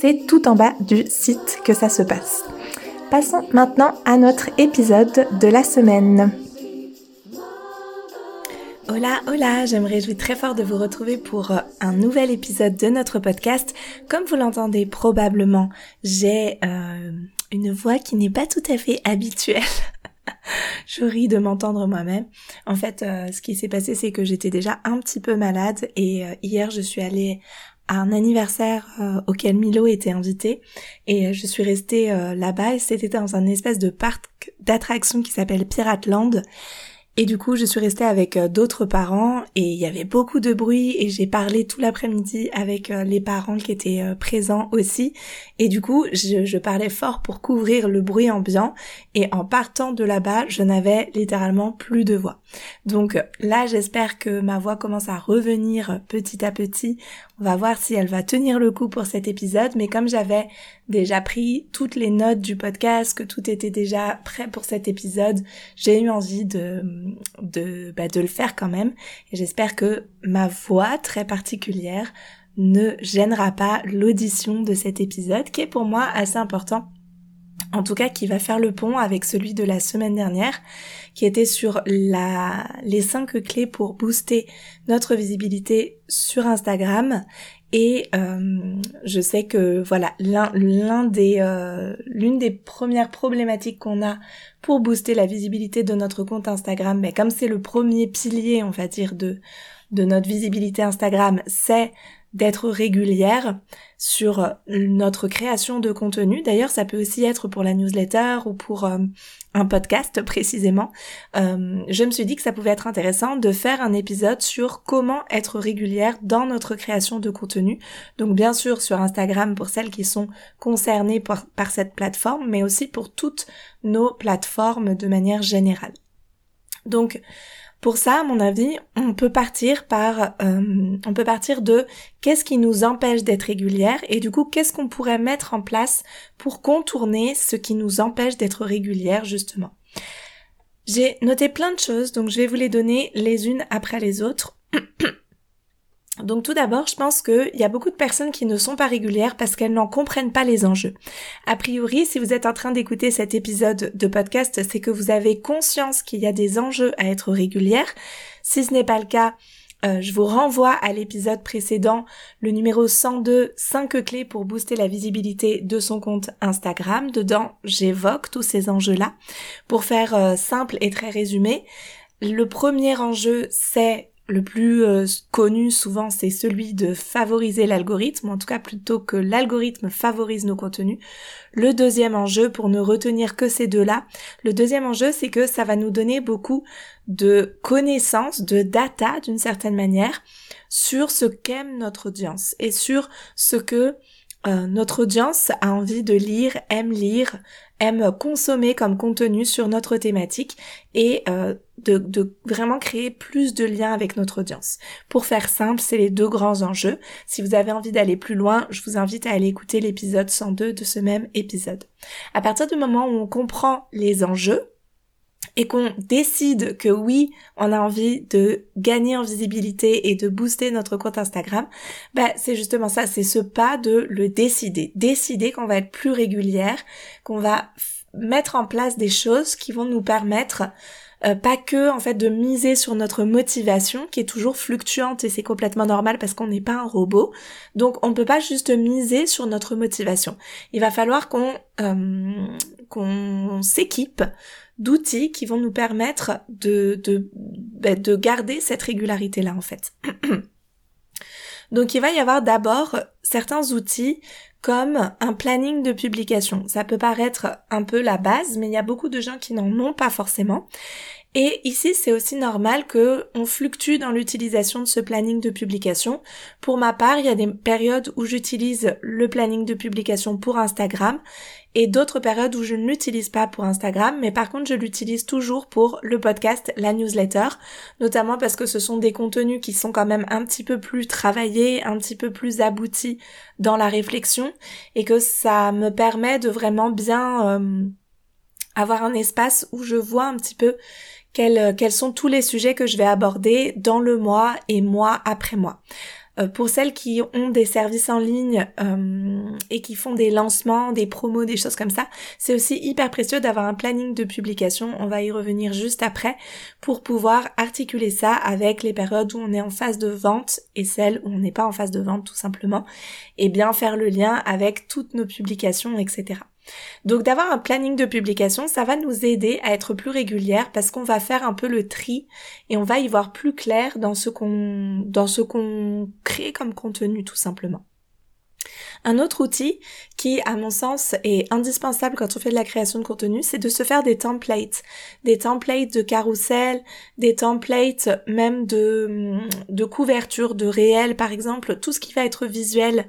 c'est tout en bas du site que ça se passe. Passons maintenant à notre épisode de la semaine. Hola, hola, j'aimerais jouer très fort de vous retrouver pour euh, un nouvel épisode de notre podcast. Comme vous l'entendez probablement, j'ai euh, une voix qui n'est pas tout à fait habituelle. je ris de m'entendre moi-même. En fait, euh, ce qui s'est passé, c'est que j'étais déjà un petit peu malade et hier, je suis allée à un anniversaire auquel Milo était invité. Et je suis restée là-bas et c'était dans un espèce de parc d'attractions qui s'appelle Pirate Land et du coup, je suis restée avec euh, d'autres parents et il y avait beaucoup de bruit et j'ai parlé tout l'après-midi avec euh, les parents qui étaient euh, présents aussi. Et du coup, je, je, parlais fort pour couvrir le bruit ambiant et en partant de là-bas, je n'avais littéralement plus de voix. Donc là, j'espère que ma voix commence à revenir petit à petit. On va voir si elle va tenir le coup pour cet épisode, mais comme j'avais déjà pris toutes les notes du podcast, que tout était déjà prêt pour cet épisode, j'ai eu envie de de bah, de le faire quand même. J'espère que ma voix très particulière ne gênera pas l'audition de cet épisode, qui est pour moi assez important en tout cas qui va faire le pont avec celui de la semaine dernière, qui était sur la, les cinq clés pour booster notre visibilité sur Instagram. Et euh, je sais que voilà l'un des euh, l'une des premières problématiques qu'on a pour booster la visibilité de notre compte Instagram, mais comme c'est le premier pilier on va dire de de notre visibilité Instagram, c'est d'être régulière sur notre création de contenu. D'ailleurs, ça peut aussi être pour la newsletter ou pour euh, un podcast précisément. Euh, je me suis dit que ça pouvait être intéressant de faire un épisode sur comment être régulière dans notre création de contenu. Donc bien sûr sur Instagram pour celles qui sont concernées par cette plateforme, mais aussi pour toutes nos plateformes de manière générale. Donc pour ça, à mon avis, on peut partir par, euh, on peut partir de qu'est-ce qui nous empêche d'être régulière et du coup, qu'est-ce qu'on pourrait mettre en place pour contourner ce qui nous empêche d'être régulière justement. J'ai noté plein de choses, donc je vais vous les donner les unes après les autres. Donc tout d'abord, je pense qu'il y a beaucoup de personnes qui ne sont pas régulières parce qu'elles n'en comprennent pas les enjeux. A priori, si vous êtes en train d'écouter cet épisode de podcast, c'est que vous avez conscience qu'il y a des enjeux à être régulière. Si ce n'est pas le cas, euh, je vous renvoie à l'épisode précédent, le numéro 102, 5 clés pour booster la visibilité de son compte Instagram. Dedans, j'évoque tous ces enjeux-là. Pour faire euh, simple et très résumé, le premier enjeu, c'est le plus euh, connu souvent, c'est celui de favoriser l'algorithme, en tout cas plutôt que l'algorithme favorise nos contenus. Le deuxième enjeu, pour ne retenir que ces deux-là, le deuxième enjeu, c'est que ça va nous donner beaucoup de connaissances, de data d'une certaine manière, sur ce qu'aime notre audience et sur ce que euh, notre audience a envie de lire, aime lire, aime consommer comme contenu sur notre thématique et euh, de, de, vraiment créer plus de liens avec notre audience. Pour faire simple, c'est les deux grands enjeux. Si vous avez envie d'aller plus loin, je vous invite à aller écouter l'épisode 102 de ce même épisode. À partir du moment où on comprend les enjeux, et qu'on décide que oui, on a envie de gagner en visibilité et de booster notre compte Instagram, bah c'est justement ça, c'est ce pas de le décider. Décider qu'on va être plus régulière, qu'on va mettre en place des choses qui vont nous permettre euh, pas que en fait de miser sur notre motivation qui est toujours fluctuante et c'est complètement normal parce qu'on n'est pas un robot. Donc on ne peut pas juste miser sur notre motivation. Il va falloir qu'on euh, qu'on s'équipe d'outils qui vont nous permettre de, de, bah, de garder cette régularité-là en fait. Donc il va y avoir d'abord certains outils comme un planning de publication. Ça peut paraître un peu la base, mais il y a beaucoup de gens qui n'en ont pas forcément. Et ici, c'est aussi normal que on fluctue dans l'utilisation de ce planning de publication. Pour ma part, il y a des périodes où j'utilise le planning de publication pour Instagram et d'autres périodes où je ne l'utilise pas pour Instagram, mais par contre, je l'utilise toujours pour le podcast, la newsletter, notamment parce que ce sont des contenus qui sont quand même un petit peu plus travaillés, un petit peu plus aboutis dans la réflexion et que ça me permet de vraiment bien euh, avoir un espace où je vois un petit peu euh, quels, sont tous les sujets que je vais aborder dans le mois et mois après mois. Euh, pour celles qui ont des services en ligne euh, et qui font des lancements, des promos, des choses comme ça, c'est aussi hyper précieux d'avoir un planning de publication. On va y revenir juste après pour pouvoir articuler ça avec les périodes où on est en phase de vente et celles où on n'est pas en phase de vente tout simplement et bien faire le lien avec toutes nos publications, etc. Donc d'avoir un planning de publication, ça va nous aider à être plus régulière parce qu'on va faire un peu le tri et on va y voir plus clair dans ce qu'on dans ce qu'on crée comme contenu tout simplement. Un autre outil qui, à mon sens, est indispensable quand on fait de la création de contenu, c'est de se faire des templates. Des templates de carrousel, des templates même de, de couverture, de réel, par exemple, tout ce qui va être visuel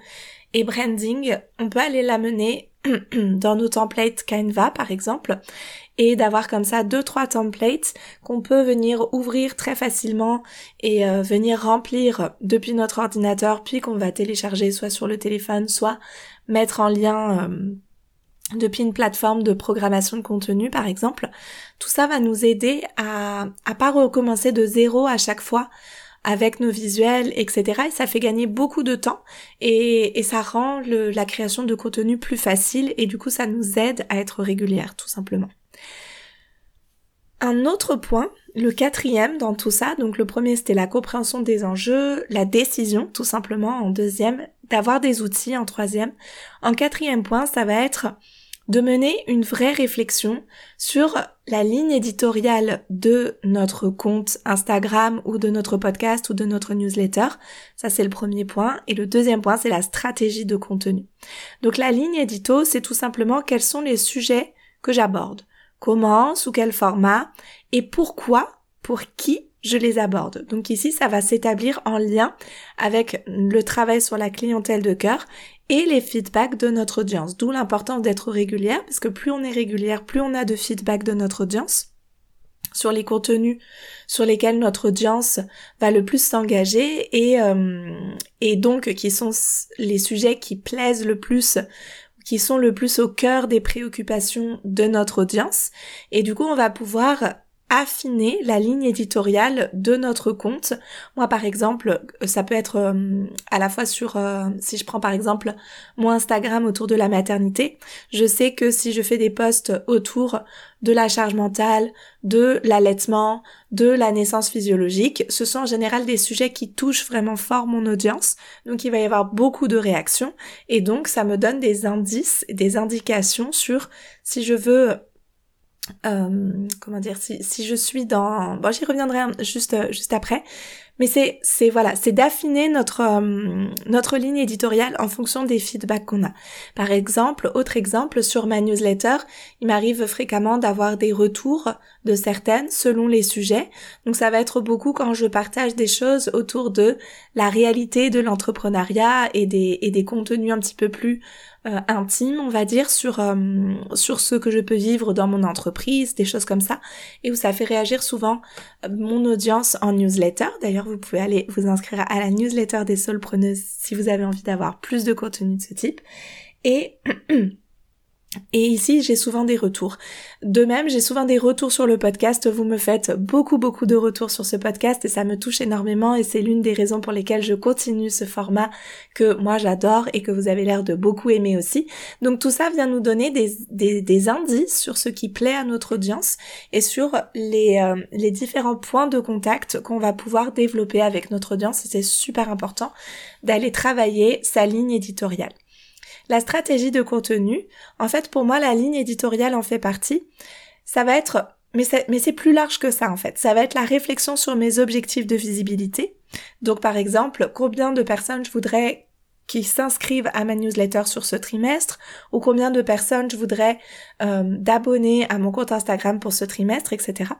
et branding, on peut aller l'amener dans nos templates Canva par exemple et d'avoir comme ça deux trois templates qu'on peut venir ouvrir très facilement et euh, venir remplir depuis notre ordinateur puis qu'on va télécharger soit sur le téléphone soit mettre en lien euh, depuis une plateforme de programmation de contenu par exemple. Tout ça va nous aider à à pas recommencer de zéro à chaque fois avec nos visuels, etc. Et ça fait gagner beaucoup de temps et, ça rend la création de contenu plus facile et du coup ça nous aide à être régulière tout simplement. Un autre point, le quatrième dans tout ça, donc le premier c'était la compréhension des enjeux, la décision tout simplement en deuxième, d'avoir des outils en troisième. En quatrième point, ça va être de mener une vraie réflexion sur la ligne éditoriale de notre compte Instagram ou de notre podcast ou de notre newsletter. Ça, c'est le premier point. Et le deuxième point, c'est la stratégie de contenu. Donc la ligne édito, c'est tout simplement quels sont les sujets que j'aborde. Comment, sous quel format et pourquoi, pour qui je les aborde. Donc ici, ça va s'établir en lien avec le travail sur la clientèle de cœur et les feedbacks de notre audience. D'où l'importance d'être régulière, parce que plus on est régulière, plus on a de feedback de notre audience sur les contenus sur lesquels notre audience va le plus s'engager et, euh, et donc qui sont les sujets qui plaisent le plus qui sont le plus au cœur des préoccupations de notre audience et du coup on va pouvoir affiner la ligne éditoriale de notre compte. Moi par exemple, ça peut être euh, à la fois sur euh, si je prends par exemple mon Instagram autour de la maternité, je sais que si je fais des posts autour de la charge mentale, de l'allaitement, de la naissance physiologique, ce sont en général des sujets qui touchent vraiment fort mon audience, donc il va y avoir beaucoup de réactions et donc ça me donne des indices, des indications sur si je veux euh, comment dire si, je suis dans bon j'y reviendrai juste juste après. Mais c'est c'est voilà c'est d'affiner notre euh, notre ligne éditoriale en fonction des feedbacks qu'on a. Par exemple autre exemple sur ma newsletter il m'arrive fréquemment d'avoir des retours de certaines selon les sujets. Donc ça va être beaucoup quand je partage des choses autour de la réalité de l'entrepreneuriat et des et des contenus un petit peu plus euh, intime, on va dire, sur euh, sur ce que je peux vivre dans mon entreprise, des choses comme ça, et où ça fait réagir souvent euh, mon audience en newsletter. D'ailleurs, vous pouvez aller vous inscrire à la newsletter des solopreneuses si vous avez envie d'avoir plus de contenu de ce type. Et Et ici, j'ai souvent des retours. De même, j'ai souvent des retours sur le podcast. Vous me faites beaucoup, beaucoup de retours sur ce podcast et ça me touche énormément et c'est l'une des raisons pour lesquelles je continue ce format que moi j'adore et que vous avez l'air de beaucoup aimer aussi. Donc tout ça vient nous donner des, indices sur ce qui plaît à notre audience et sur les, euh, les différents points de contact qu'on va pouvoir développer avec notre audience c'est super important d'aller travailler sa ligne éditoriale. La stratégie de contenu, en fait pour moi la ligne éditoriale en fait partie. Ça va être mais c'est, plus large que ça en fait. Ça va être la réflexion sur mes objectifs de visibilité. Donc par exemple, combien de personnes je voudrais qui s'inscrivent à ma newsletter sur ce trimestre ou combien de personnes je voudrais euh, d'abonner à mon compte Instagram pour ce trimestre, etc.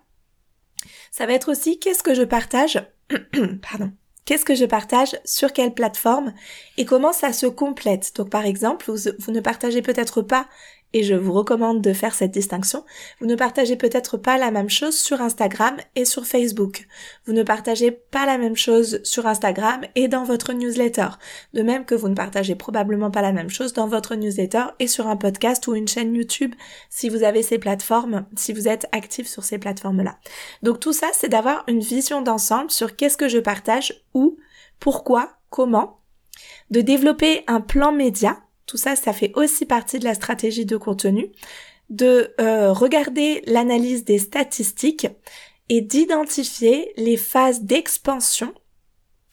Ça va être aussi qu'est-ce que je partage, pardon, qu'est-ce que je partage, sur quelle plateforme et comment ça se complète. Donc par exemple, vous ne partagez peut-être pas et je vous recommande de faire cette distinction. Vous ne partagez peut-être pas la même chose sur Instagram et sur Facebook. Vous ne partagez pas la même chose sur Instagram et dans votre newsletter. De même que vous ne partagez probablement pas la même chose dans votre newsletter et sur un podcast ou une chaîne YouTube si vous avez ces plateformes, si vous êtes actif sur ces plateformes-là. Donc tout ça, c'est d'avoir une vision d'ensemble sur qu'est-ce que je partage, où, pourquoi, comment, de développer un plan média tout ça, ça fait aussi partie de la stratégie de contenu, de euh, regarder l'analyse des statistiques et d'identifier les phases d'expansion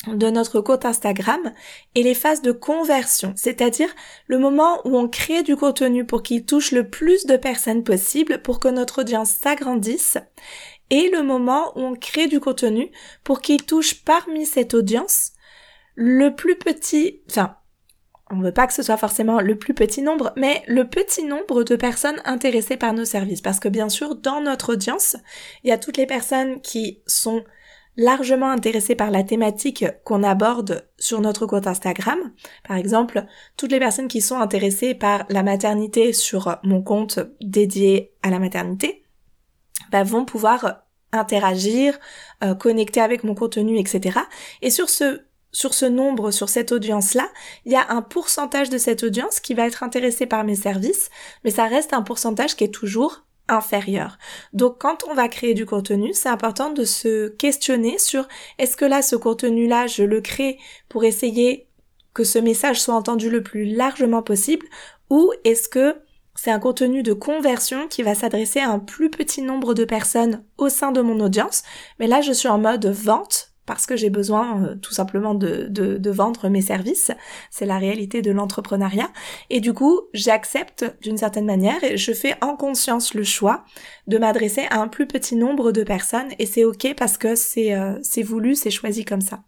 de notre compte Instagram et les phases de conversion, c'est-à-dire le moment où on crée du contenu pour qu'il touche le plus de personnes possible pour que notre audience s'agrandisse et le moment où on crée du contenu pour qu'il touche parmi cette audience le plus petit, enfin on veut pas que ce soit forcément le plus petit nombre, mais le petit nombre de personnes intéressées par nos services. Parce que bien sûr, dans notre audience, il y a toutes les personnes qui sont largement intéressées par la thématique qu'on aborde sur notre compte Instagram. Par exemple, toutes les personnes qui sont intéressées par la maternité sur mon compte dédié à la maternité bah, vont pouvoir interagir, euh, connecter avec mon contenu, etc. Et sur ce sur ce nombre, sur cette audience-là, il y a un pourcentage de cette audience qui va être intéressée par mes services, mais ça reste un pourcentage qui est toujours inférieur. Donc quand on va créer du contenu, c'est important de se questionner sur est-ce que là, ce contenu-là, je le crée pour essayer que ce message soit entendu le plus largement possible, ou est-ce que c'est un contenu de conversion qui va s'adresser à un plus petit nombre de personnes au sein de mon audience, mais là je suis en mode vente parce que j'ai besoin euh, tout simplement de, de, vendre mes services. C'est la réalité de l'entrepreneuriat. Et du coup, j'accepte d'une certaine manière et je fais en conscience le choix de m'adresser à un plus petit nombre de personnes et c'est ok parce que c'est euh, voulu, c'est choisi comme ça.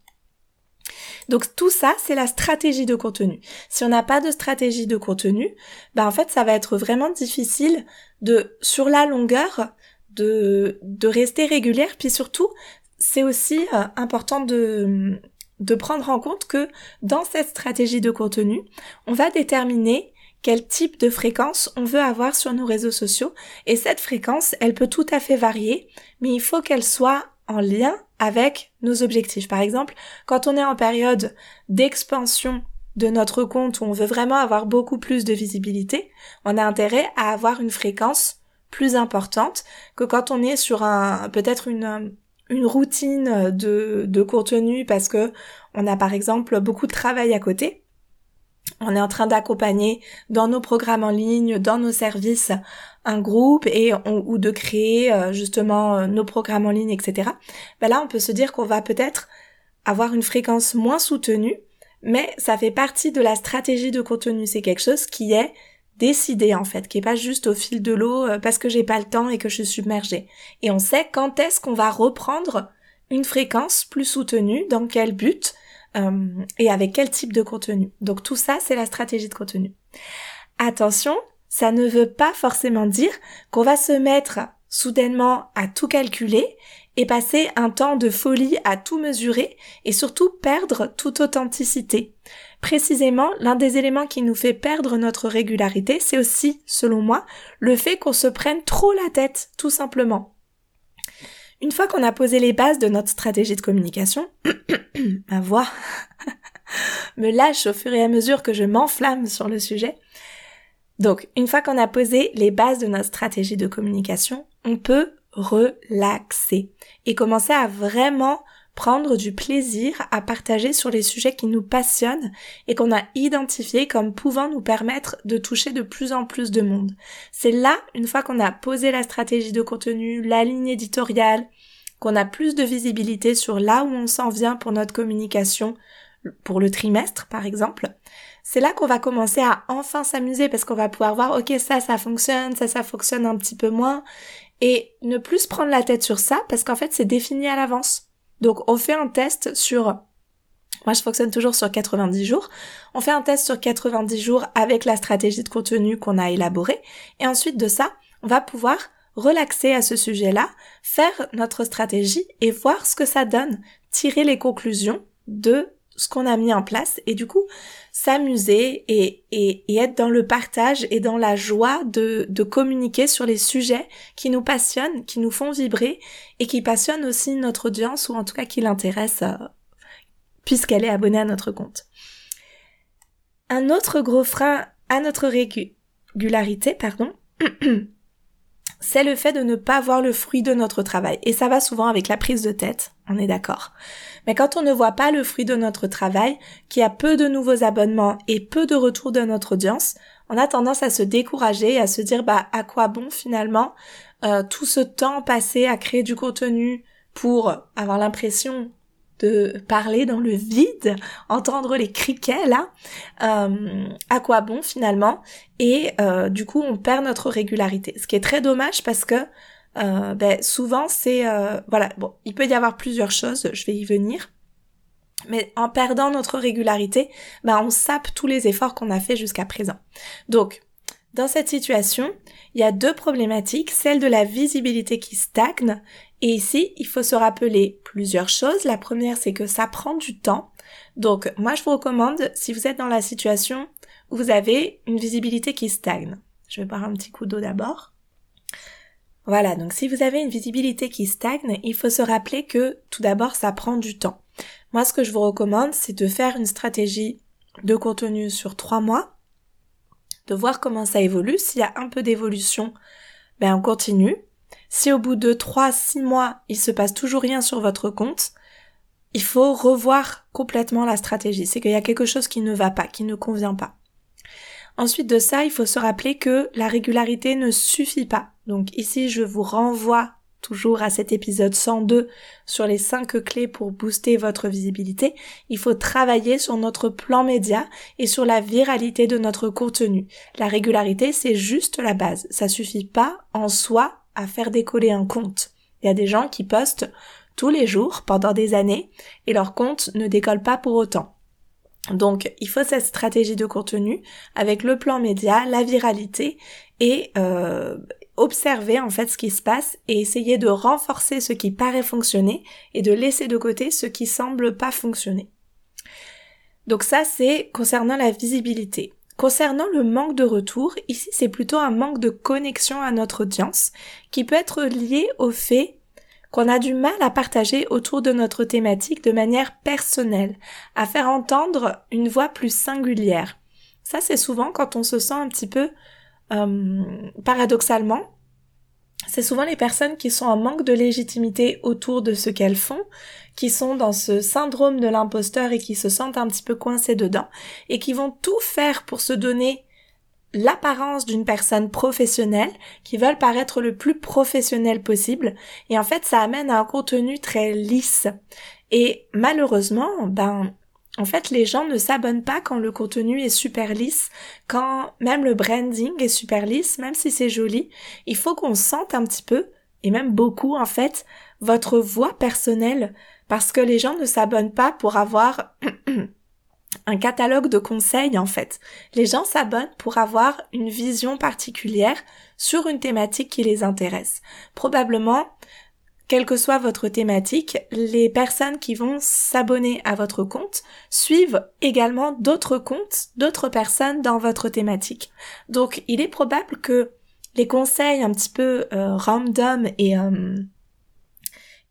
Donc tout ça, c'est la stratégie de contenu. Si on n'a pas de stratégie de contenu, ben en fait, ça va être vraiment difficile de, sur la longueur, de, de rester régulière, puis surtout, c'est aussi euh, important de, de prendre en compte que dans cette stratégie de contenu, on va déterminer quel type de fréquence on veut avoir sur nos réseaux sociaux et cette fréquence, elle peut tout à fait varier, mais il faut qu'elle soit en lien avec nos objectifs. Par exemple, quand on est en période d'expansion de notre compte où on veut vraiment avoir beaucoup plus de visibilité, on a intérêt à avoir une fréquence plus importante que quand on est sur un peut-être une une routine de, de contenu parce que on a par exemple beaucoup de travail à côté. On est en train d'accompagner dans nos programmes en ligne, dans nos services, un groupe et ou de créer euh, justement euh, nos programmes en ligne, etc. Ben là, on peut se dire qu'on va peut-être avoir une fréquence moins soutenue, mais ça fait partie de la stratégie de contenu. C'est quelque chose qui est décider en fait, qui est pas juste au fil de l'eau euh, parce que j'ai pas le temps et que je suis submergée. Et on sait quand est-ce qu'on va reprendre une fréquence plus soutenue, dans quel but euh, et avec quel type de contenu. Donc tout ça, c'est la stratégie de contenu. Attention, ça ne veut pas forcément dire qu'on va se mettre soudainement à tout calculer et passer un temps de folie à tout mesurer et surtout perdre toute authenticité. Précisément, l'un des éléments qui nous fait perdre notre régularité, c'est aussi, selon moi, le fait qu'on se prenne trop la tête, tout simplement. Une fois qu'on a posé les bases de notre stratégie de communication, ma voix me lâche au fur et à mesure que je m'enflamme sur le sujet. Donc, une fois qu'on a posé les bases de notre stratégie de communication, on peut relaxer et commencer à vraiment prendre du plaisir à partager sur les sujets qui nous passionnent et qu'on a identifiés comme pouvant nous permettre de toucher de plus en plus de monde. C'est là, une fois qu'on a posé la stratégie de contenu, la ligne éditoriale, qu'on a plus de visibilité sur là où on s'en vient pour notre communication, pour le trimestre par exemple, c'est là qu'on va commencer à enfin s'amuser parce qu'on va pouvoir voir ok ça ça fonctionne, ça ça fonctionne un petit peu moins et ne plus prendre la tête sur ça parce qu'en fait c'est défini à l'avance. Donc on fait un test sur moi, je fonctionne toujours sur 90 jours. On fait un test sur 90 jours avec la stratégie de contenu qu'on a élaborée. Et ensuite de ça, on va pouvoir relaxer à ce sujet-là, faire notre stratégie et voir ce que ça donne, tirer les conclusions de ce qu'on a mis en place et du coup s'amuser et, être dans le partage et dans la joie de, communiquer sur les sujets qui nous passionnent, qui nous font vibrer et qui passionnent aussi notre audience ou en tout cas qui l'intéressent euh, puisqu'elle est abonnée à notre compte. Un autre gros frein à notre régularité, pardon, c'est le fait de ne pas voir le fruit de notre travail. Et ça va souvent avec la prise de tête, on est d'accord. Mais quand on ne voit pas le fruit de notre travail, qui a peu de nouveaux abonnements et peu de retours de notre audience, on a tendance à se décourager et à se dire bah à quoi bon finalement euh, tout ce temps passé à créer du contenu pour avoir l'impression de parler dans le vide, entendre les criquets là, euh, à quoi bon finalement? Et euh, du coup, on perd notre régularité, ce qui est très dommage parce que euh, ben, souvent c'est voilà bon, il peut y avoir plusieurs choses, je vais y venir. Mais en perdant notre régularité, ben on sape tous les efforts qu'on a fait jusqu'à présent. Donc, dans cette situation, il y a deux problématiques, celle de la visibilité qui stagne et ici, il faut se rappeler plusieurs choses. La première, c'est que ça prend du temps. Donc, moi, je vous recommande, si vous êtes dans la situation où vous avez une visibilité qui stagne. Je vais boire un petit coup d'eau d'abord. Voilà, donc si vous avez une visibilité qui stagne, il faut se rappeler que tout d'abord, ça prend du temps. Moi, ce que je vous recommande, c'est de faire une stratégie de contenu sur trois mois, de voir comment ça évolue. S'il y a un peu d'évolution, ben on continue. Si au bout de 3-6 mois, il se passe toujours rien sur votre compte, il faut revoir complètement la stratégie. C'est qu'il y a quelque chose qui ne va pas, qui ne convient pas. Ensuite de ça, il faut se rappeler que la régularité ne suffit pas. Donc ici, je vous renvoie toujours à cet épisode 102 sur les 5 clés pour booster votre visibilité. Il faut travailler sur notre plan média et sur la viralité de notre contenu. La régularité, c'est juste la base. Ça suffit pas en soi à faire décoller un compte. Il y a des gens qui postent tous les jours pendant des années et leur compte ne décolle pas pour autant. Donc il faut cette stratégie de contenu avec le plan média, la viralité et euh, observer en fait ce qui se passe et essayer de renforcer ce qui paraît fonctionner et de laisser de côté ce qui semble pas fonctionner. Donc ça c'est concernant la visibilité. Concernant le manque de retour, ici c'est plutôt un manque de connexion à notre audience qui peut être lié au fait qu'on a du mal à partager autour de notre thématique de manière personnelle, à faire entendre une voix plus singulière. Ça c'est souvent quand on se sent un petit peu euh, paradoxalement c'est souvent les personnes qui sont en manque de légitimité autour de ce qu'elles font, qui sont dans ce syndrome de l'imposteur et qui se sentent un petit peu coincées dedans, et qui vont tout faire pour se donner l'apparence d'une personne professionnelle, qui veulent paraître le plus professionnel possible, et en fait ça amène à un contenu très lisse. Et malheureusement, ben, en fait, les gens ne s'abonnent pas quand le contenu est super lisse, quand même le branding est super lisse, même si c'est joli. Il faut qu'on sente un petit peu, et même beaucoup en fait, votre voix personnelle, parce que les gens ne s'abonnent pas pour avoir un catalogue de conseils en fait. Les gens s'abonnent pour avoir une vision particulière sur une thématique qui les intéresse. Probablement, quelle que soit votre thématique, les personnes qui vont s'abonner à votre compte suivent également d'autres comptes, d'autres personnes dans votre thématique. Donc il est probable que les conseils un petit peu euh, random et euh,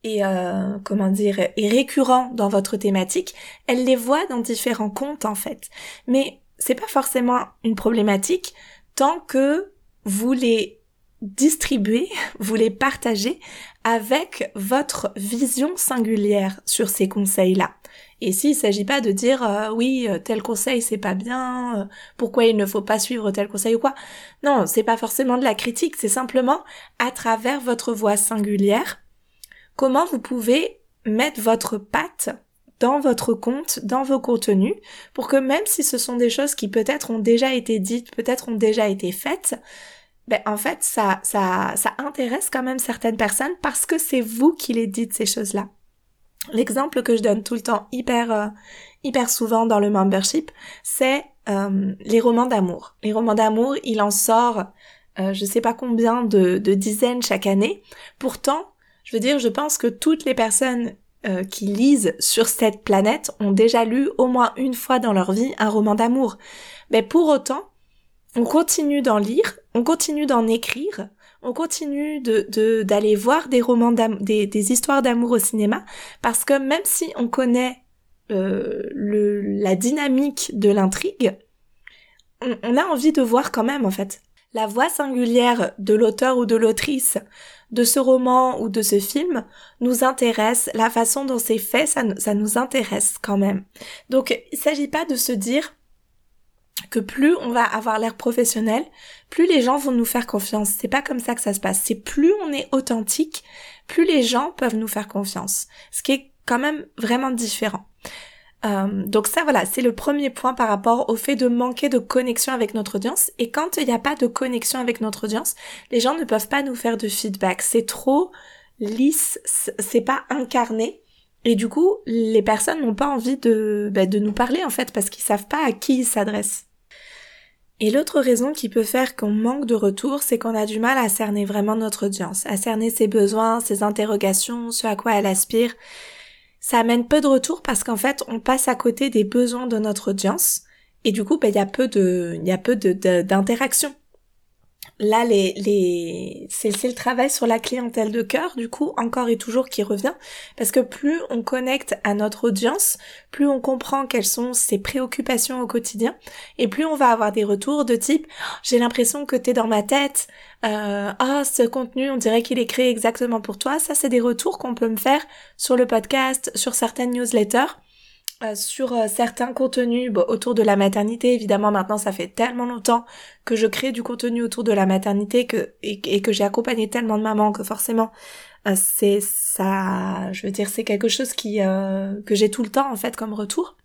et euh, comment dire et récurrents dans votre thématique, elles les voient dans différents comptes en fait. Mais c'est pas forcément une problématique tant que vous les distribuer, vous les partagez avec votre vision singulière sur ces conseils-là. Et s'il ne s'agit pas de dire euh, oui euh, tel conseil c'est pas bien, pourquoi il ne faut pas suivre tel conseil ou quoi. Non, c'est pas forcément de la critique, c'est simplement à travers votre voix singulière comment vous pouvez mettre votre patte dans votre compte, dans vos contenus, pour que même si ce sont des choses qui peut-être ont déjà été dites, peut-être ont déjà été faites, ben en fait ça ça ça intéresse quand même certaines personnes parce que c'est vous qui les dites ces choses-là. L'exemple que je donne tout le temps hyper euh, hyper souvent dans le membership, c'est euh, les romans d'amour. Les romans d'amour, il en sort euh, je sais pas combien de, de, dizaines chaque année. Pourtant, je veux dire, je pense que toutes les personnes euh, qui lisent sur cette planète ont déjà lu au moins une fois dans leur vie un roman d'amour. Mais pour autant, on continue d'en lire, on continue d'en écrire, on continue de d'aller voir des romans des, des histoires d'amour au cinéma parce que même si on connaît euh, la dynamique de l'intrigue, on, on, a envie de voir quand même en fait. La voix singulière de l'auteur ou de l'autrice de ce roman ou de ce film nous intéresse, la façon dont c'est fait, ça, ça nous intéresse quand même. Donc il s'agit pas de se dire que plus on va avoir l'air professionnel, plus les gens vont nous faire confiance. C'est pas comme ça que ça se passe. C'est plus on est authentique, plus les gens peuvent nous faire confiance. Ce qui est quand même vraiment différent. Euh, donc ça voilà, c'est le premier point par rapport au fait de manquer de connexion avec notre audience. Et quand il n'y a pas de connexion avec notre audience, les gens ne peuvent pas nous faire de feedback. C'est trop lisse, c'est pas incarné. Et du coup, les personnes n'ont pas envie de, bah, de nous parler en fait parce qu'ils savent pas à qui ils s'adressent. Et l'autre raison qui peut faire qu'on manque de retour, c'est qu'on a du mal à cerner vraiment notre audience, à cerner ses besoins, ses interrogations, ce à quoi elle aspire ça amène peu de retours parce qu'en fait, on passe à côté des besoins de notre audience. Et du coup, ben, il y a peu de, il y a peu d'interaction là les, les c'est le travail sur la clientèle de cœur du coup encore et toujours qui revient. Parce que plus on connecte à notre audience plus on comprend quelles sont ses préoccupations au quotidien et plus on va avoir des retours de type j'ai l'impression que t'es dans ma tête ah ce contenu on dirait qu'il est créé exactement pour toi. Ça c'est des retours qu'on peut me faire sur le podcast sur certaines newsletters euh, sur euh, certains contenus autour de la maternité. Évidemment, maintenant, ça fait tellement longtemps que je crée du contenu autour de la maternité que et, que j'ai accompagné tellement de mamans que forcément, euh, c'est ça. Je veux dire, c'est quelque chose qui que j'ai tout le temps en fait comme retour.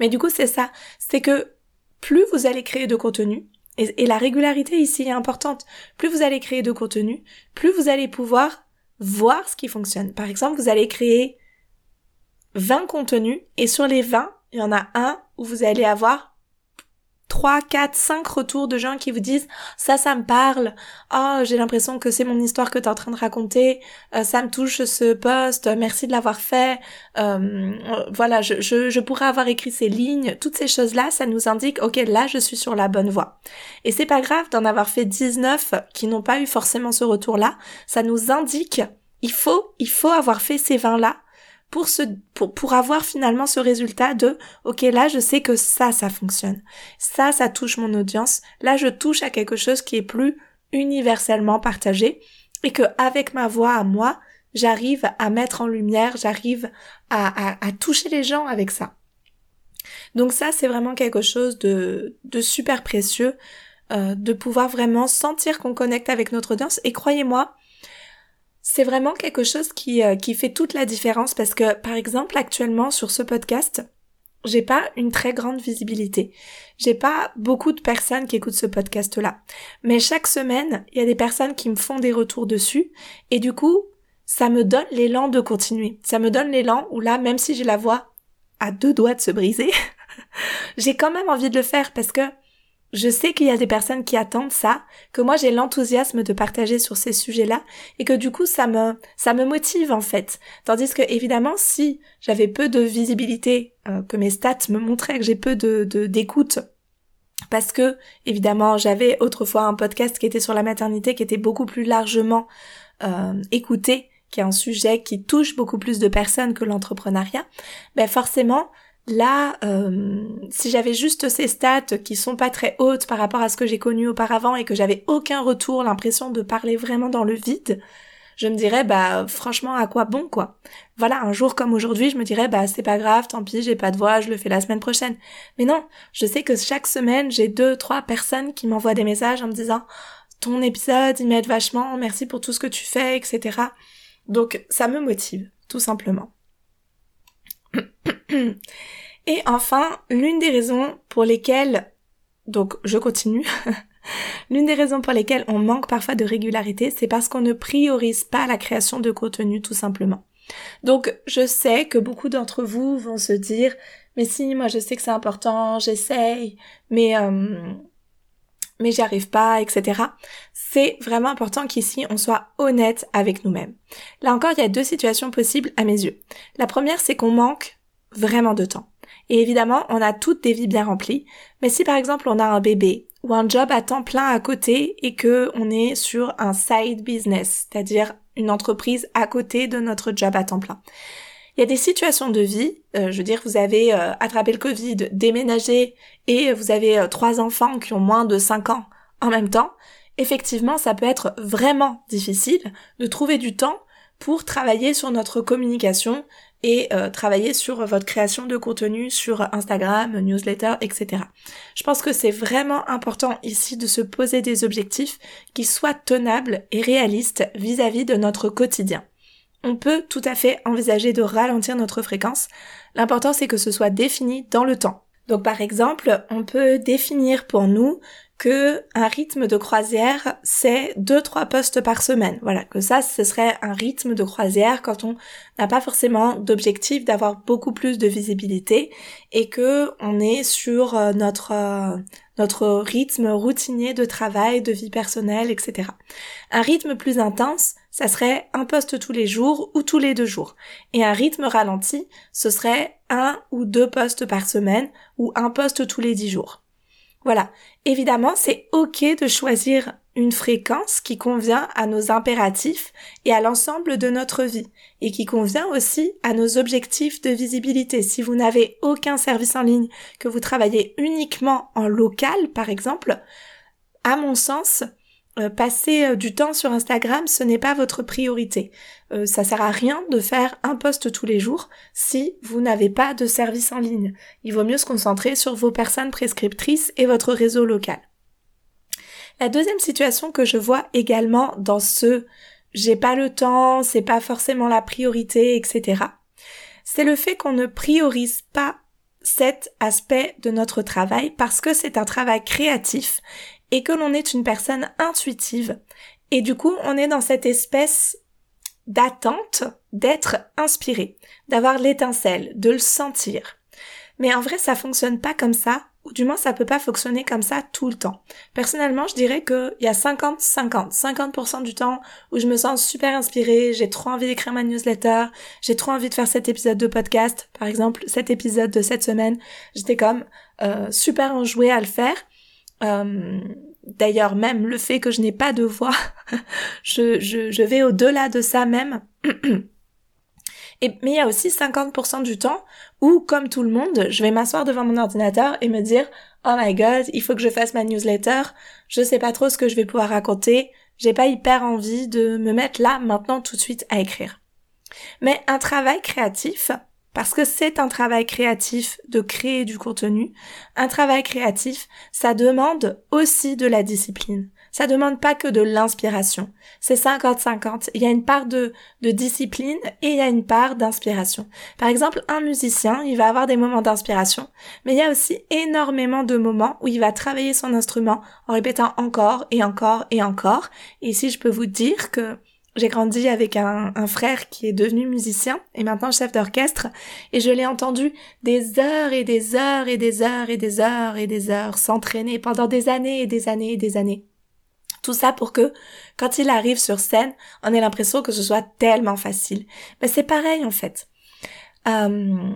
Mais du coup, c'est ça. C'est que plus vous allez créer de contenu, et, et la régularité ici est importante. Plus vous allez créer de contenu, plus vous allez pouvoir voir ce qui fonctionne. Par exemple, vous allez créer 20 contenus et sur les 20, il y en a un où vous allez avoir 3, 4, 5 retours de gens qui vous disent ça, ça me parle. Oh, j'ai l'impression que c'est mon histoire que tu es en train de raconter. Euh, ça me touche ce poste. Merci de l'avoir fait. Euh, voilà, je, je, je, pourrais avoir écrit ces lignes. Toutes ces choses-là, ça nous indique, ok, là, je suis sur la bonne voie. Et c'est pas grave d'en avoir fait 19 qui n'ont pas eu forcément ce retour-là. Ça nous indique, il faut, il faut avoir fait ces 20-là pour ce pour pour avoir finalement ce résultat de OK là je sais que ça ça fonctionne. Ça ça touche mon audience. Là je touche à quelque chose qui est plus universellement partagé et que avec ma voix à moi, j'arrive à mettre en lumière, j'arrive à, à, à toucher les gens avec ça. Donc ça c'est vraiment quelque chose de de super précieux euh, de pouvoir vraiment sentir qu'on connecte avec notre audience et croyez-moi c'est vraiment quelque chose qui, euh, qui fait toute la différence parce que, par exemple, actuellement sur ce podcast, j'ai pas une très grande visibilité. J'ai pas beaucoup de personnes qui écoutent ce podcast-là. Mais chaque semaine, il y a des personnes qui me font des retours dessus et du coup, ça me donne l'élan de continuer. Ça me donne l'élan où là, même si j'ai la voix à deux doigts de se briser, j'ai quand même envie de le faire parce que je sais qu'il y a des personnes qui attendent ça, que moi j'ai l'enthousiasme de partager sur ces sujets-là et que du coup ça me ça me motive en fait. Tandis que évidemment si j'avais peu de visibilité, euh, que mes stats me montraient que j'ai peu de d'écoute parce que évidemment j'avais autrefois un podcast qui était sur la maternité qui était beaucoup plus largement euh, écouté, qui est un sujet qui touche beaucoup plus de personnes que l'entrepreneuriat, ben forcément Là, euh, si j'avais juste ces stats qui sont pas très hautes par rapport à ce que j'ai connu auparavant et que j'avais aucun retour, l'impression de parler vraiment dans le vide, je me dirais bah franchement à quoi bon quoi? Voilà, un jour comme aujourd'hui, je me dirais bah c'est pas grave, tant pis, j'ai pas de voix, je le fais la semaine prochaine. Mais non, je sais que chaque semaine, j'ai deux trois personnes qui m'envoient des messages en me disant ton épisode, il m'aide vachement, merci pour tout ce que tu fais, etc. Donc ça me motive, tout simplement. Et enfin, l'une des raisons pour lesquelles, donc je continue, l'une des raisons pour lesquelles on manque parfois de régularité, c'est parce qu'on ne priorise pas la création de contenu tout simplement. Donc je sais que beaucoup d'entre vous vont se dire mais si moi je sais que c'est important, j'essaye, mais euh, mais j'y arrive pas, etc. C'est vraiment important qu'ici on soit honnête avec nous-mêmes. Là encore, il y a deux situations possibles à mes yeux. La première, c'est qu'on manque vraiment de temps. Et évidemment, on a toutes des vies bien remplies, mais si par exemple on a un bébé ou un job à temps plein à côté et que on est sur un side business, c'est-à-dire une entreprise à côté de notre job à temps plein. Il y a des situations de vie, euh, je veux dire, vous avez euh, attrapé le Covid, déménagé et vous avez euh, trois enfants qui ont moins de 5 ans en même temps. Effectivement, ça peut être vraiment difficile de trouver du temps pour travailler sur notre communication et travailler sur votre création de contenu sur Instagram, newsletter, etc. Je pense que c'est vraiment important ici de se poser des objectifs qui soient tenables et réalistes vis à -vis de notre quotidien on peut tout à fait envisager de ralentir notre fréquence. L'important c'est que ce soit défini dans le temps. Donc par exemple, on peut définir pour nous que un rythme de croisière c'est 2-3 postes par semaine. Voilà, que ça ce serait un rythme de croisière quand on n'a pas forcément d'objectif d'avoir beaucoup plus de visibilité et que on est sur euh, notre euh, notre rythme routinier de travail, de vie personnelle, etc. Un rythme plus intense, ça serait un poste tous les jours ou tous les deux jours. Et un rythme ralenti, ce serait un ou deux postes par semaine ou un poste tous les dix jours. Voilà. Évidemment, c'est ok de choisir une fréquence qui convient à nos impératifs et à l'ensemble de notre vie et qui convient aussi à nos objectifs de visibilité. Si vous n'avez aucun service en ligne, que vous travaillez uniquement en local, par exemple, à mon sens, passer euh, du temps sur Instagram, ce n'est pas votre priorité. Euh, ça sert à rien de faire un post tous les jours si vous n'avez pas de service en ligne. Il vaut mieux se concentrer sur vos personnes prescriptrices et votre réseau local. La deuxième situation que je vois également dans ce j'ai pas le temps, c'est pas forcément la priorité, etc. C'est le fait qu'on ne priorise pas cet aspect de notre travail parce que c'est un travail créatif et que l'on est une personne intuitive. Et du coup, on est dans cette espèce d'attente d'être inspiré, d'avoir l'étincelle, de le sentir. Mais en vrai, ça fonctionne pas comme ça, ou du moins ça peut pas fonctionner comme ça tout le temps. Personnellement, je dirais qu'il y a 50-50. 50%, du temps où je me sens super inspirée, j'ai trop envie d'écrire ma newsletter, j'ai trop envie de faire cet épisode de podcast. Par exemple, cet épisode de cette semaine, j'étais comme euh, super enjouée à le faire. Euh, d'ailleurs, même le fait que je n'ai pas de voix, je, je, je vais au-delà de ça même. Et, mais il y a aussi 50% du temps où, comme tout le monde, je vais m'asseoir devant mon ordinateur et me dire Oh my god, il faut que je fasse ma newsletter, je sais pas trop ce que je vais pouvoir raconter, j'ai pas hyper envie de me mettre là maintenant tout de suite à écrire. Mais un travail créatif, parce que c'est un travail créatif de créer du contenu. Un travail créatif, ça demande aussi de la discipline. Ça demande pas que de l'inspiration. C'est 50-50. Il y a une part de, de discipline et il y a une part d'inspiration. Par exemple, un musicien, il va avoir des moments d'inspiration, mais il y a aussi énormément de moments où il va travailler son instrument en répétant encore et encore et encore. Et ici, je peux vous dire que j'ai grandi avec un, frère qui est devenu musicien et maintenant chef d'orchestre et je l'ai entendu des heures et des heures et des heures et des heures et des heures s'entraîner pendant des années et des années et des années. Tout ça pour que, quand il arrive sur scène, on ait l'impression que ce soit tellement facile. Mais c'est pareil en fait. Euh,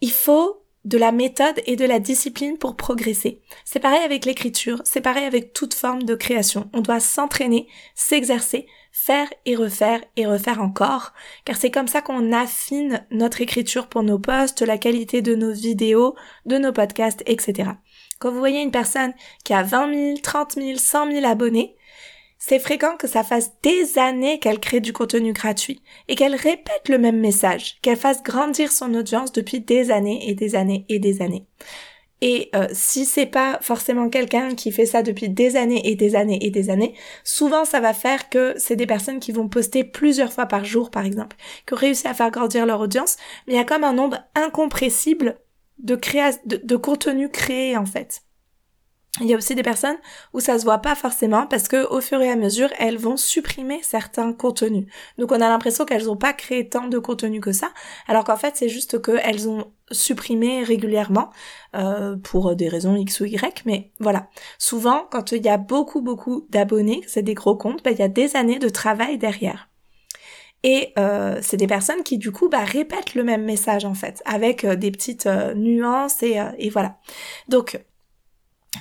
il faut de la méthode et de la discipline pour progresser. C'est pareil avec l'écriture, c'est pareil avec toute forme de création. On doit s'entraîner, s'exercer, faire et refaire et refaire encore, car c'est comme ça qu'on affine notre écriture pour nos posts, la qualité de nos vidéos, de nos podcasts, etc. Quand vous voyez une personne qui a 20 000, 30 000, 100 000 abonnés, c'est fréquent que ça fasse des années qu'elle crée du contenu gratuit et qu'elle répète le même message, qu'elle fasse grandir son audience depuis des années et des années et des années. Et euh, si c'est pas forcément quelqu'un qui fait ça depuis des années et des années et des années, souvent ça va faire que c'est des personnes qui vont poster plusieurs fois par jour, par exemple, qui ont réussi à faire grandir leur audience, mais il y a comme un nombre incompressible de, créa de, contenu créé en fait. Il y a aussi des personnes où ça se voit pas forcément parce que au fur et à mesure, elles vont supprimer certains contenus. Donc on a l'impression qu'elles n'ont pas créé tant de contenu que ça, alors qu'en fait c'est juste qu'elles ont supprimé régulièrement euh, pour des raisons X ou Y. Mais voilà, souvent quand il y a beaucoup beaucoup d'abonnés, c'est des gros comptes, ben, il y a des années de travail derrière. Et euh, c'est des personnes qui du coup bah, répètent le même message en fait, avec euh, des petites euh, nuances et, et voilà. Donc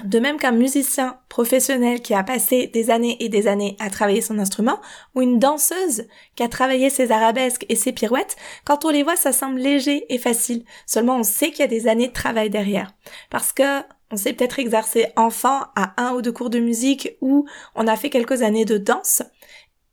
de même qu'un musicien professionnel qui a passé des années et des années à travailler son instrument, ou une danseuse qui a travaillé ses arabesques et ses pirouettes, quand on les voit, ça semble léger et facile. Seulement, on sait qu'il y a des années de travail derrière. Parce que on s'est peut-être exercé enfant à un ou deux cours de musique ou on a fait quelques années de danse.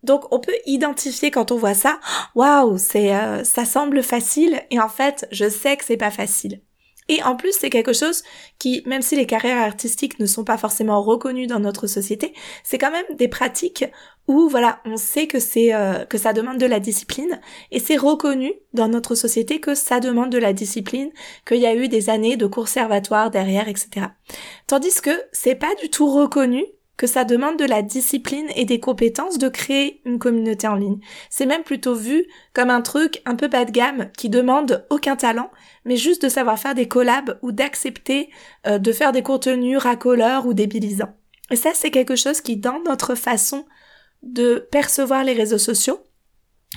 Donc on peut identifier quand on voit ça, waouh, c'est euh, ça semble facile et en fait, je sais que c'est pas facile. Et en plus, c'est quelque chose qui, même si les carrières artistiques ne sont pas forcément reconnues dans notre société, c'est quand même des pratiques où, voilà, on sait que c'est euh, que ça demande de la discipline, et c'est reconnu dans notre société que ça demande de la discipline, qu'il y a eu des années de conservatoire derrière, etc. Tandis que c'est pas du tout reconnu que ça demande de la discipline et des compétences de créer une communauté en ligne. C'est même plutôt vu comme un truc un peu bas de gamme qui demande aucun talent, mais juste de savoir faire des collabs ou d'accepter euh, de faire des contenus racoleurs ou débilisants. Et ça, c'est quelque chose qui, dans notre façon de percevoir les réseaux sociaux,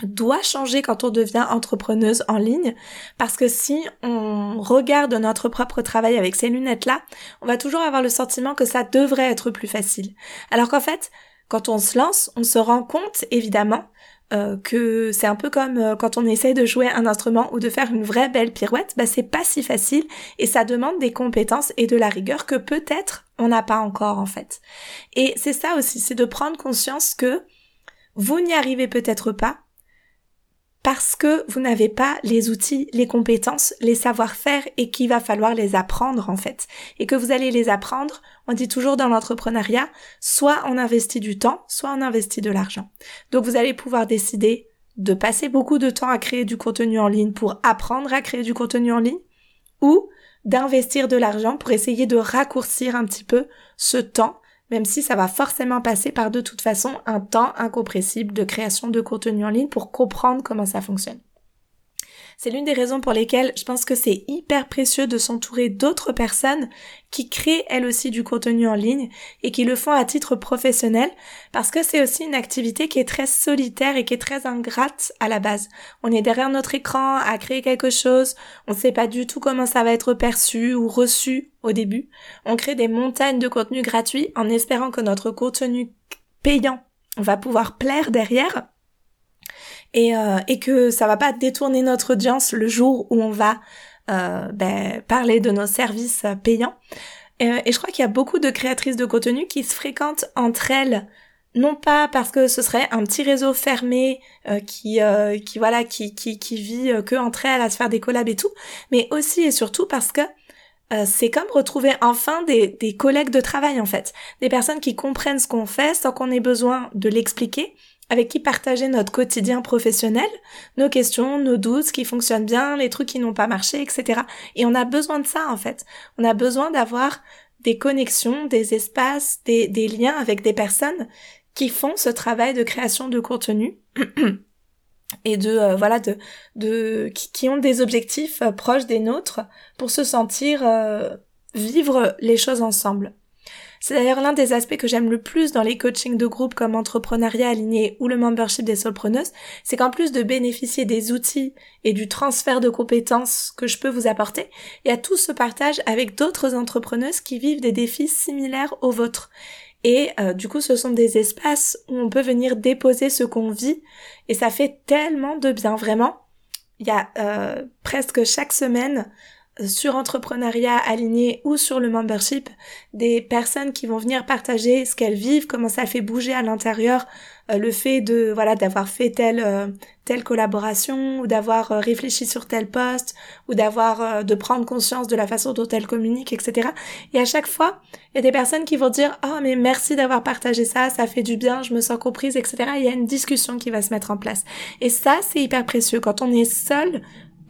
doit changer quand on devient entrepreneuse en ligne parce que si on regarde notre propre travail avec ces lunettes-là, on va toujours avoir le sentiment que ça devrait être plus facile. Alors qu'en fait, quand on se lance, on se rend compte évidemment euh, que c'est un peu comme euh, quand on essaye de jouer un instrument ou de faire une vraie belle pirouette, bah c'est pas si facile et ça demande des compétences et de la rigueur que peut-être on n'a pas encore en fait. Et c'est ça aussi, c'est de prendre conscience que vous n'y arrivez peut-être pas, parce que vous n'avez pas les outils, les compétences, les savoir-faire et qu'il va falloir les apprendre en fait. Et que vous allez les apprendre, on dit toujours dans l'entrepreneuriat, soit on investit du temps, soit on investit de l'argent. Donc vous allez pouvoir décider de passer beaucoup de temps à créer du contenu en ligne pour apprendre à créer du contenu en ligne ou d'investir de l'argent pour essayer de raccourcir un petit peu ce temps même si ça va forcément passer par de toute façon un temps incompressible de création de contenu en ligne pour comprendre comment ça fonctionne. C'est l'une des raisons pour lesquelles je pense que c'est hyper précieux de s'entourer d'autres personnes qui créent elles aussi du contenu en ligne et qui le font à titre professionnel parce que c'est aussi une activité qui est très solitaire et qui est très ingrate à la base. On est derrière notre écran à créer quelque chose, on ne sait pas du tout comment ça va être perçu ou reçu au début. On crée des montagnes de contenu gratuit en espérant que notre contenu payant va pouvoir plaire derrière et, euh, et que ça va pas détourner notre audience le jour où on va euh, ben, parler de nos services payants. Euh, et je crois qu'il y a beaucoup de créatrices de contenu qui se fréquentent entre elles non pas parce que ce serait un petit réseau fermé euh, qui euh, qui voilà qui qui qui vit que entre elles à se faire des collabs et tout, mais aussi et surtout parce que c'est comme retrouver enfin des, des collègues de travail en fait, des personnes qui comprennent ce qu'on fait sans qu'on ait besoin de l'expliquer avec qui partager notre quotidien professionnel, nos questions, nos doutes, ce qui fonctionne bien, les trucs qui n'ont pas marché, etc. Et on a besoin de ça en fait. On a besoin d'avoir des connexions, des espaces, des, liens avec des personnes qui font ce travail de création de contenu et de euh, voilà de de qui, ont des objectifs euh, proches des nôtres pour se sentir euh, vivre les choses ensemble. C'est d'ailleurs l'un des aspects que j'aime le plus dans les coachings de groupe comme entrepreneuriat aligné ou le membership des solopreneuses, c'est qu'en plus de bénéficier des outils et du transfert de compétences que je peux vous apporter, il y a tout ce partage avec d'autres entrepreneuses qui vivent des défis similaires aux vôtres. Et euh, du coup, ce sont des espaces où on peut venir déposer ce qu'on vit et ça fait tellement de bien, vraiment. Il y a euh, presque chaque semaine sur entrepreneuriat aligné ou sur le membership, des personnes qui vont venir partager ce qu'elles vivent, comment ça fait bouger à l'intérieur euh, le fait de voilà d'avoir fait telle euh, telle collaboration ou d'avoir euh, réfléchi sur tel poste ou d'avoir de prendre conscience de la façon dont elles communiquent, etc. Et à chaque fois, il y a des personnes qui vont dire oh mais merci d'avoir partagé ça, ça fait du bien, je me sens comprise, etc. il y a une discussion qui va se mettre en place. Et ça, c'est hyper précieux. Quand on est seul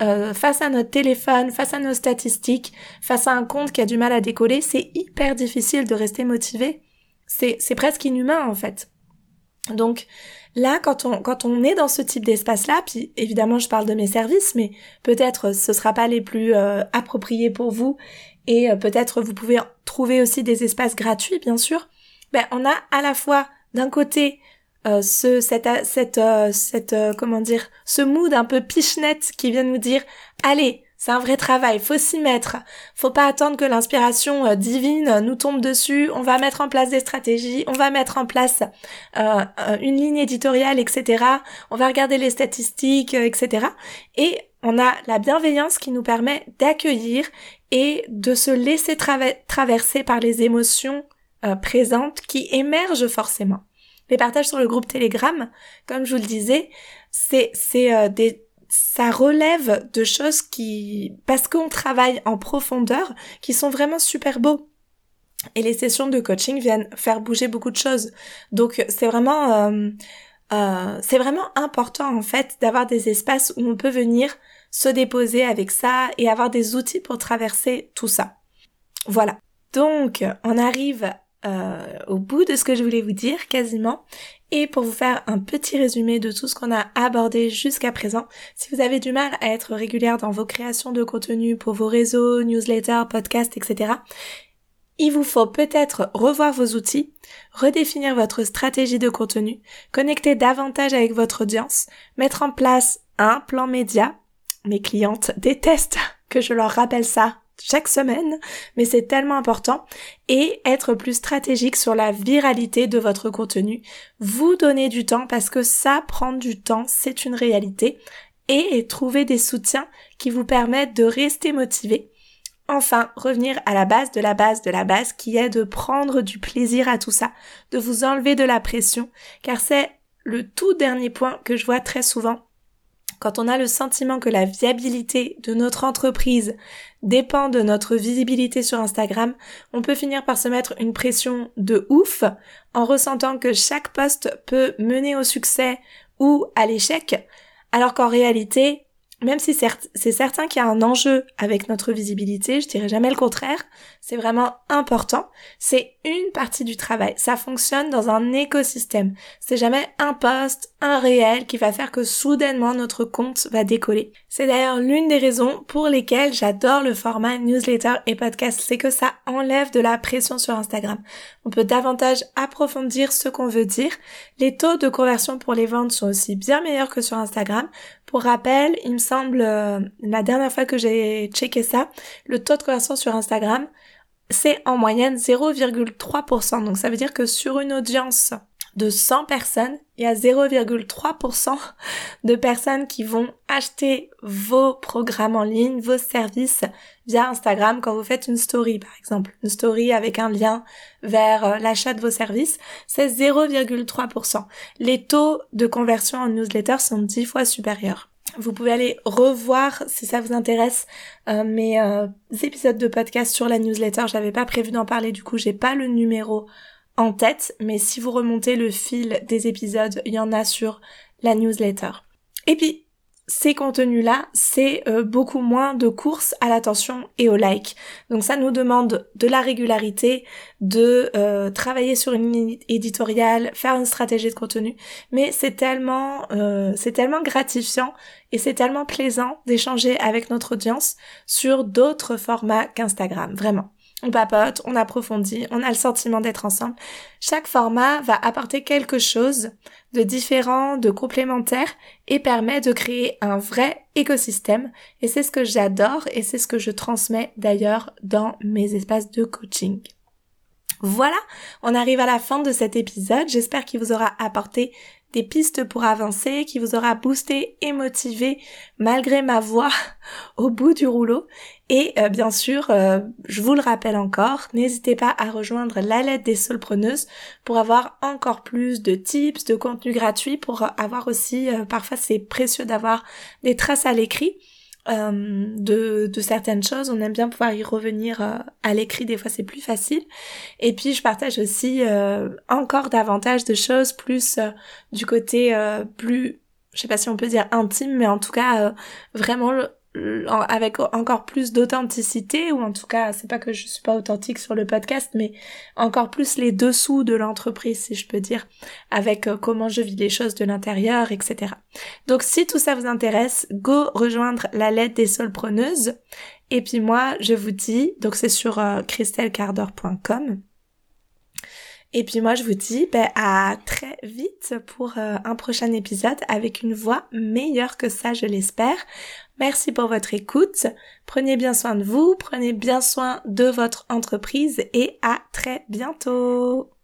euh, face à notre téléphone, face à nos statistiques, face à un compte qui a du mal à décoller, c'est hyper difficile de rester motivé. C'est, presque inhumain en fait. Donc là, quand on, quand on est dans ce type d'espace-là, puis évidemment je parle de mes services, mais peut-être ce sera pas les plus euh, appropriés pour vous, et euh, peut-être vous pouvez trouver aussi des espaces gratuits, bien sûr. Ben on a à la fois d'un côté euh, ce cette cette euh, cette euh, comment dire ce mood un peu pichenette qui vient nous dire allez c'est un vrai travail, faut s'y mettre. Faut pas attendre que l'inspiration divine nous tombe dessus. On va mettre en place des stratégies, on va mettre en place une ligne éditoriale, etc. On va regarder les statistiques, etc. Et on a la bienveillance qui nous permet d'accueillir et de se laisser traverser par les émotions présentes qui émergent forcément. Les partages sur le groupe Telegram, comme je vous le disais, c'est euh, ça relève de choses qui parce qu'on travaille en profondeur qui sont vraiment super beaux. Et les sessions de coaching viennent faire bouger beaucoup de choses. Donc c'est vraiment euh, euh, c'est vraiment important en fait d'avoir des espaces où on peut venir se déposer avec ça et avoir des outils pour traverser tout ça. Voilà. Donc on arrive euh, au bout de ce que je voulais vous dire quasiment. Et pour vous faire un petit résumé de tout ce qu'on a abordé jusqu'à présent, si vous avez du mal à être régulière dans vos créations de contenu pour vos réseaux, newsletters, podcasts, etc., il vous faut peut-être revoir vos outils, redéfinir votre stratégie de contenu, connecter davantage avec votre audience, mettre en place un plan média. Mes clientes détestent que je leur rappelle ça chaque semaine, mais c'est tellement important, et être plus stratégique sur la viralité de votre contenu. Vous donner du temps parce que ça prend du temps, c'est une réalité, et trouver des soutiens qui vous permettent de rester motivé. Enfin, revenir à la base de la base de la base qui est de prendre du plaisir à tout ça, de vous enlever de la pression, car c'est le tout dernier point que je vois très souvent quand on a le sentiment que la viabilité de notre entreprise dépend de notre visibilité sur Instagram, on peut finir par se mettre une pression de ouf en ressentant que chaque poste peut mener au succès ou à l'échec, alors qu'en réalité, même si c'est certain qu'il y a un enjeu avec notre visibilité, je dirais jamais le contraire, c'est vraiment important, c'est une partie du travail. Ça fonctionne dans un écosystème. C'est jamais un poste, un réel qui va faire que soudainement notre compte va décoller. C'est d'ailleurs l'une des raisons pour lesquelles j'adore le format newsletter et podcast, c'est que ça enlève de la pression sur Instagram. On peut davantage approfondir ce qu'on veut dire. Les taux de conversion pour les ventes sont aussi bien meilleurs que sur Instagram. Pour rappel, il me semble, euh, la dernière fois que j'ai checké ça, le taux de conversion sur Instagram, c'est en moyenne 0,3%. Donc ça veut dire que sur une audience de 100 personnes, il y a 0,3% de personnes qui vont acheter vos programmes en ligne, vos services via Instagram quand vous faites une story par exemple. Une story avec un lien vers euh, l'achat de vos services, c'est 0,3%. Les taux de conversion en newsletter sont 10 fois supérieurs. Vous pouvez aller revoir si ça vous intéresse euh, mes euh, épisodes de podcast sur la newsletter. J'avais pas prévu d'en parler du coup, j'ai pas le numéro en tête, mais si vous remontez le fil des épisodes, il y en a sur la newsletter. Et puis, ces contenus-là, c'est euh, beaucoup moins de courses à l'attention et au like. Donc ça nous demande de la régularité, de euh, travailler sur une ligne éditoriale, faire une stratégie de contenu, mais c'est tellement, euh, c'est tellement gratifiant et c'est tellement plaisant d'échanger avec notre audience sur d'autres formats qu'Instagram, vraiment on papote, on approfondit, on a le sentiment d'être ensemble. Chaque format va apporter quelque chose de différent, de complémentaire et permet de créer un vrai écosystème. Et c'est ce que j'adore et c'est ce que je transmets d'ailleurs dans mes espaces de coaching. Voilà, on arrive à la fin de cet épisode. J'espère qu'il vous aura apporté des pistes pour avancer, qui vous aura boosté et motivé malgré ma voix au bout du rouleau. Et euh, bien sûr, euh, je vous le rappelle encore, n'hésitez pas à rejoindre la lettre des solpreneuses pour avoir encore plus de tips, de contenu gratuit, pour avoir aussi, euh, parfois c'est précieux d'avoir des traces à l'écrit. Euh, de, de, certaines choses. On aime bien pouvoir y revenir euh, à l'écrit, des fois c'est plus facile. Et puis je partage aussi euh, encore davantage de choses, plus du côté plus, je sais pas si on peut dire intime, mais en tout cas vraiment avec encore plus d'authenticité ou en tout cas c'est pas que je suis pas authentique sur le podcast mais encore plus les dessous de l'entreprise si je peux dire avec euh, comment je vis les choses de l'intérieur etc donc si tout ça vous intéresse go rejoindre la lettre des solpreneuses. Et puis moi je vous dis donc c'est sur euh, et puis moi je vous dis ben, à très vite pour euh, un prochain épisode avec une voix meilleure que ça je l'espère. Merci pour votre écoute. Prenez bien soin de vous, prenez bien soin de votre entreprise et à très bientôt.